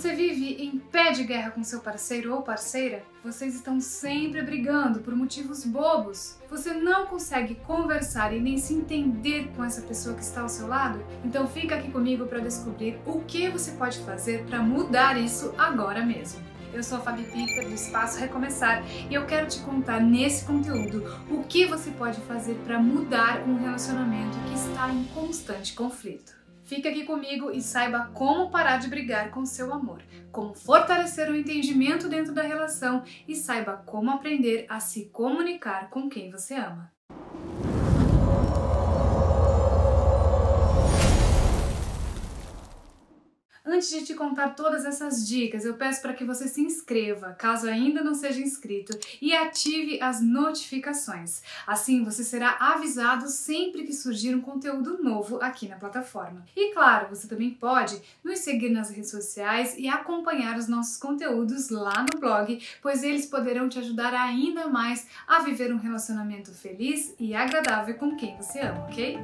Você vive em pé de guerra com seu parceiro ou parceira? Vocês estão sempre brigando por motivos bobos. Você não consegue conversar e nem se entender com essa pessoa que está ao seu lado? Então fica aqui comigo para descobrir o que você pode fazer para mudar isso agora mesmo. Eu sou a Fabi Peter do Espaço Recomeçar e eu quero te contar nesse conteúdo o que você pode fazer para mudar um relacionamento que está em constante conflito. Fique aqui comigo e saiba como parar de brigar com seu amor, como fortalecer o entendimento dentro da relação e saiba como aprender a se comunicar com quem você ama. Antes de te contar todas essas dicas, eu peço para que você se inscreva, caso ainda não seja inscrito, e ative as notificações. Assim você será avisado sempre que surgir um conteúdo novo aqui na plataforma. E claro, você também pode nos seguir nas redes sociais e acompanhar os nossos conteúdos lá no blog, pois eles poderão te ajudar ainda mais a viver um relacionamento feliz e agradável com quem você ama, ok?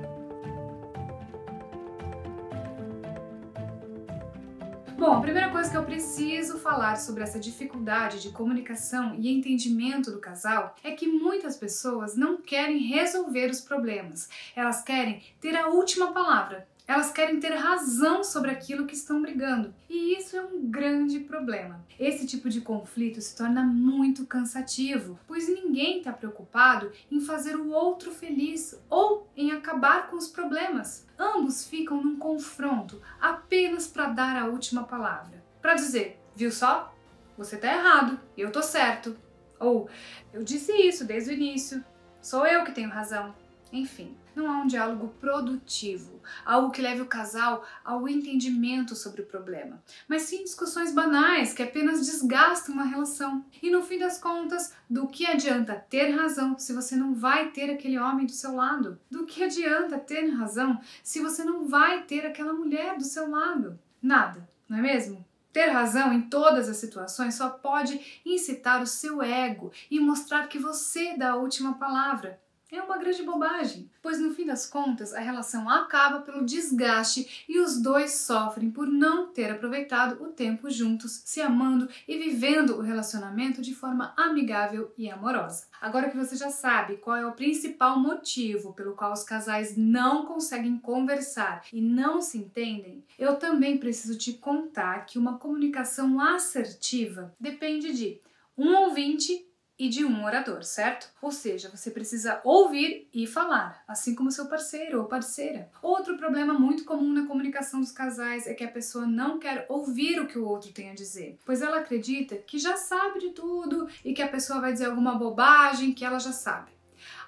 Bom, a primeira coisa que eu preciso falar sobre essa dificuldade de comunicação e entendimento do casal é que muitas pessoas não querem resolver os problemas, elas querem ter a última palavra. Elas querem ter razão sobre aquilo que estão brigando. E isso é um grande problema. Esse tipo de conflito se torna muito cansativo, pois ninguém está preocupado em fazer o outro feliz ou em acabar com os problemas. Ambos ficam num confronto apenas para dar a última palavra. Para dizer, viu só? Você tá errado, eu tô certo. Ou eu disse isso desde o início, sou eu que tenho razão. Enfim, não há um diálogo produtivo, algo que leve o casal ao entendimento sobre o problema, mas sim discussões banais que apenas desgastam uma relação. E no fim das contas, do que adianta ter razão se você não vai ter aquele homem do seu lado? Do que adianta ter razão se você não vai ter aquela mulher do seu lado? Nada, não é mesmo? Ter razão em todas as situações só pode incitar o seu ego e mostrar que você dá a última palavra é uma grande bobagem, pois no fim das contas a relação acaba pelo desgaste e os dois sofrem por não ter aproveitado o tempo juntos, se amando e vivendo o relacionamento de forma amigável e amorosa. Agora que você já sabe qual é o principal motivo pelo qual os casais não conseguem conversar e não se entendem, eu também preciso te contar que uma comunicação assertiva depende de um ouvinte e de um orador, certo? Ou seja, você precisa ouvir e falar, assim como seu parceiro ou parceira. Outro problema muito comum na comunicação dos casais é que a pessoa não quer ouvir o que o outro tem a dizer, pois ela acredita que já sabe de tudo e que a pessoa vai dizer alguma bobagem que ela já sabe.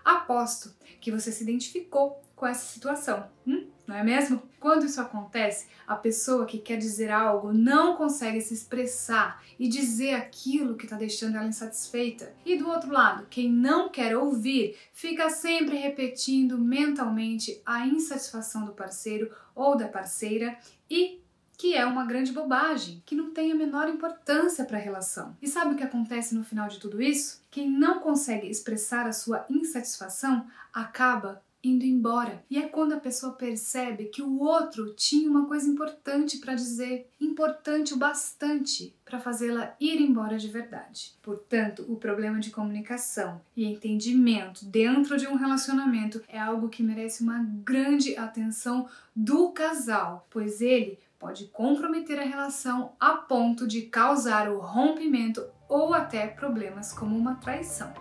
Aposto que você se identificou com essa situação. Hum? Não é mesmo? Quando isso acontece, a pessoa que quer dizer algo não consegue se expressar e dizer aquilo que está deixando ela insatisfeita. E do outro lado, quem não quer ouvir fica sempre repetindo mentalmente a insatisfação do parceiro ou da parceira e que é uma grande bobagem, que não tem a menor importância para a relação. E sabe o que acontece no final de tudo isso? Quem não consegue expressar a sua insatisfação acaba indo embora. E é quando a pessoa percebe que o outro tinha uma coisa importante para dizer, importante o bastante para fazê-la ir embora de verdade. Portanto, o problema de comunicação e entendimento dentro de um relacionamento é algo que merece uma grande atenção do casal, pois ele pode comprometer a relação a ponto de causar o rompimento ou até problemas como uma traição.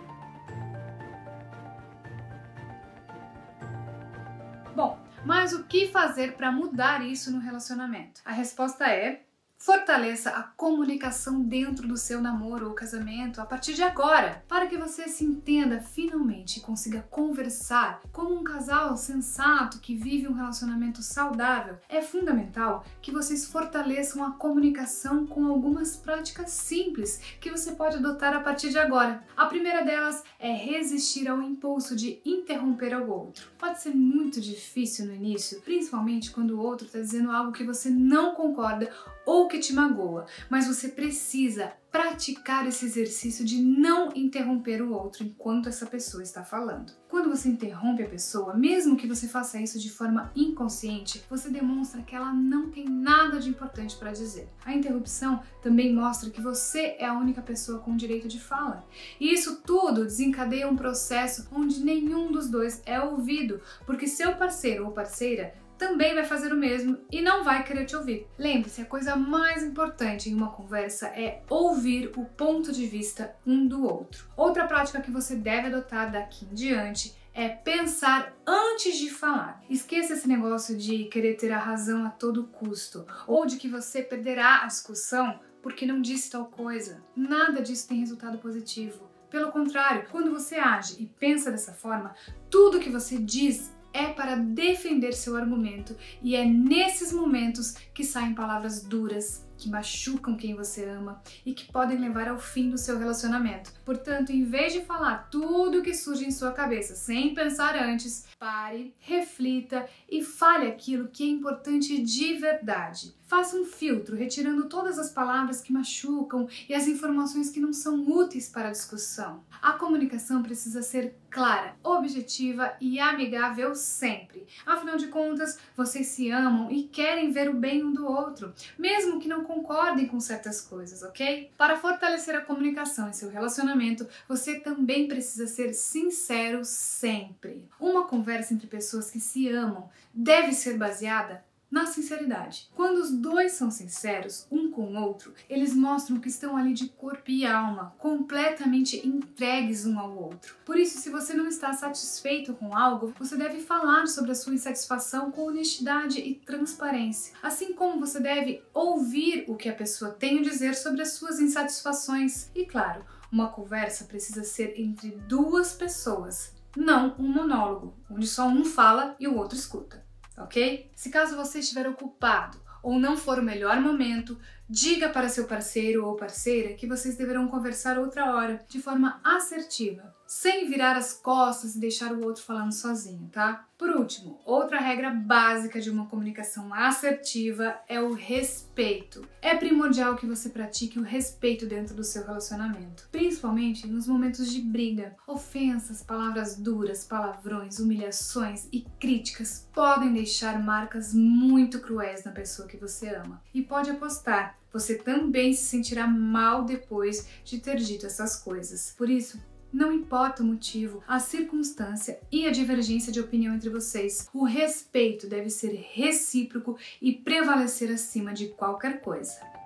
Mas o que fazer para mudar isso no relacionamento? A resposta é Fortaleça a comunicação dentro do seu namoro ou casamento a partir de agora, para que você se entenda finalmente e consiga conversar como um casal sensato que vive um relacionamento saudável. É fundamental que vocês fortaleçam a comunicação com algumas práticas simples que você pode adotar a partir de agora. A primeira delas é resistir ao impulso de interromper o outro. Pode ser muito difícil no início, principalmente quando o outro está dizendo algo que você não concorda ou que te magoa, mas você precisa praticar esse exercício de não interromper o outro enquanto essa pessoa está falando. Quando você interrompe a pessoa, mesmo que você faça isso de forma inconsciente, você demonstra que ela não tem nada de importante para dizer. A interrupção também mostra que você é a única pessoa com direito de fala. E isso tudo desencadeia um processo onde nenhum dos dois é ouvido, porque seu parceiro ou parceira também vai fazer o mesmo e não vai querer te ouvir. Lembre-se, a coisa mais importante em uma conversa é ouvir o ponto de vista um do outro. Outra prática que você deve adotar daqui em diante é pensar antes de falar. Esqueça esse negócio de querer ter a razão a todo custo ou de que você perderá a discussão porque não disse tal coisa. Nada disso tem resultado positivo. Pelo contrário, quando você age e pensa dessa forma, tudo que você diz é para defender seu argumento e é nesses momentos que saem palavras duras, que machucam quem você ama e que podem levar ao fim do seu relacionamento. Portanto, em vez de falar tudo o que surge em sua cabeça sem pensar antes, pare, reflita e fale aquilo que é importante de verdade. Faça um filtro, retirando todas as palavras que machucam e as informações que não são úteis para a discussão. A comunicação precisa ser clara, objetiva e amigável sempre. Afinal de contas, vocês se amam e querem ver o bem um do outro, mesmo que não concordem com certas coisas, ok? Para fortalecer a comunicação em seu relacionamento, você também precisa ser sincero sempre. Uma conversa entre pessoas que se amam deve ser baseada na sinceridade. Quando os dois são sinceros um com o outro, eles mostram que estão ali de corpo e alma, completamente entregues um ao outro. Por isso, se você não está satisfeito com algo, você deve falar sobre a sua insatisfação com honestidade e transparência. Assim como você deve ouvir o que a pessoa tem a dizer sobre as suas insatisfações. E claro, uma conversa precisa ser entre duas pessoas, não um monólogo, onde só um fala e o outro escuta ok? Se caso você estiver ocupado ou não for o melhor momento, diga para seu parceiro ou parceira que vocês deverão conversar outra hora, de forma assertiva sem virar as costas e deixar o outro falando sozinho, tá? Por último, outra regra básica de uma comunicação assertiva é o respeito. É primordial que você pratique o respeito dentro do seu relacionamento, principalmente nos momentos de briga. Ofensas, palavras duras, palavrões, humilhações e críticas podem deixar marcas muito cruéis na pessoa que você ama. E pode apostar, você também se sentirá mal depois de ter dito essas coisas. Por isso, não importa o motivo, a circunstância e a divergência de opinião entre vocês, o respeito deve ser recíproco e prevalecer acima de qualquer coisa.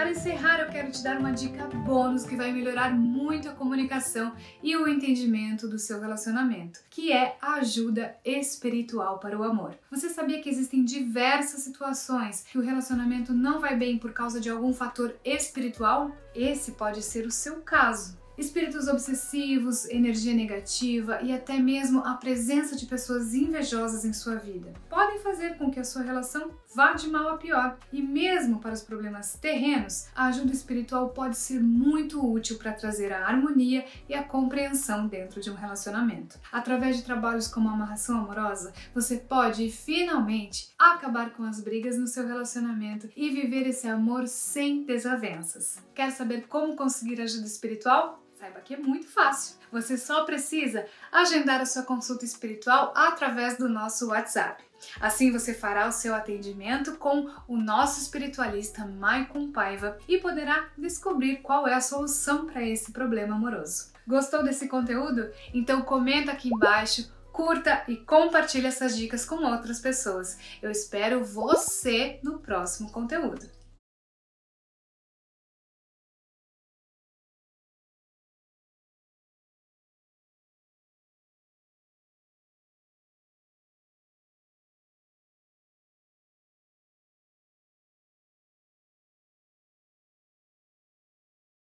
Para encerrar, eu quero te dar uma dica bônus que vai melhorar muito a comunicação e o entendimento do seu relacionamento, que é a ajuda espiritual para o amor. Você sabia que existem diversas situações que o relacionamento não vai bem por causa de algum fator espiritual? Esse pode ser o seu caso espíritos obsessivos, energia negativa e até mesmo a presença de pessoas invejosas em sua vida podem fazer com que a sua relação vá de mal a pior. E mesmo para os problemas terrenos, a ajuda espiritual pode ser muito útil para trazer a harmonia e a compreensão dentro de um relacionamento. Através de trabalhos como a amarração amorosa, você pode finalmente acabar com as brigas no seu relacionamento e viver esse amor sem desavenças. Quer saber como conseguir ajuda espiritual? Saiba que é muito fácil. Você só precisa agendar a sua consulta espiritual através do nosso WhatsApp. Assim você fará o seu atendimento com o nosso espiritualista Maicon Paiva e poderá descobrir qual é a solução para esse problema amoroso. Gostou desse conteúdo? Então comenta aqui embaixo curta e compartilhe essas dicas com outras pessoas. Eu espero você no próximo conteúdo.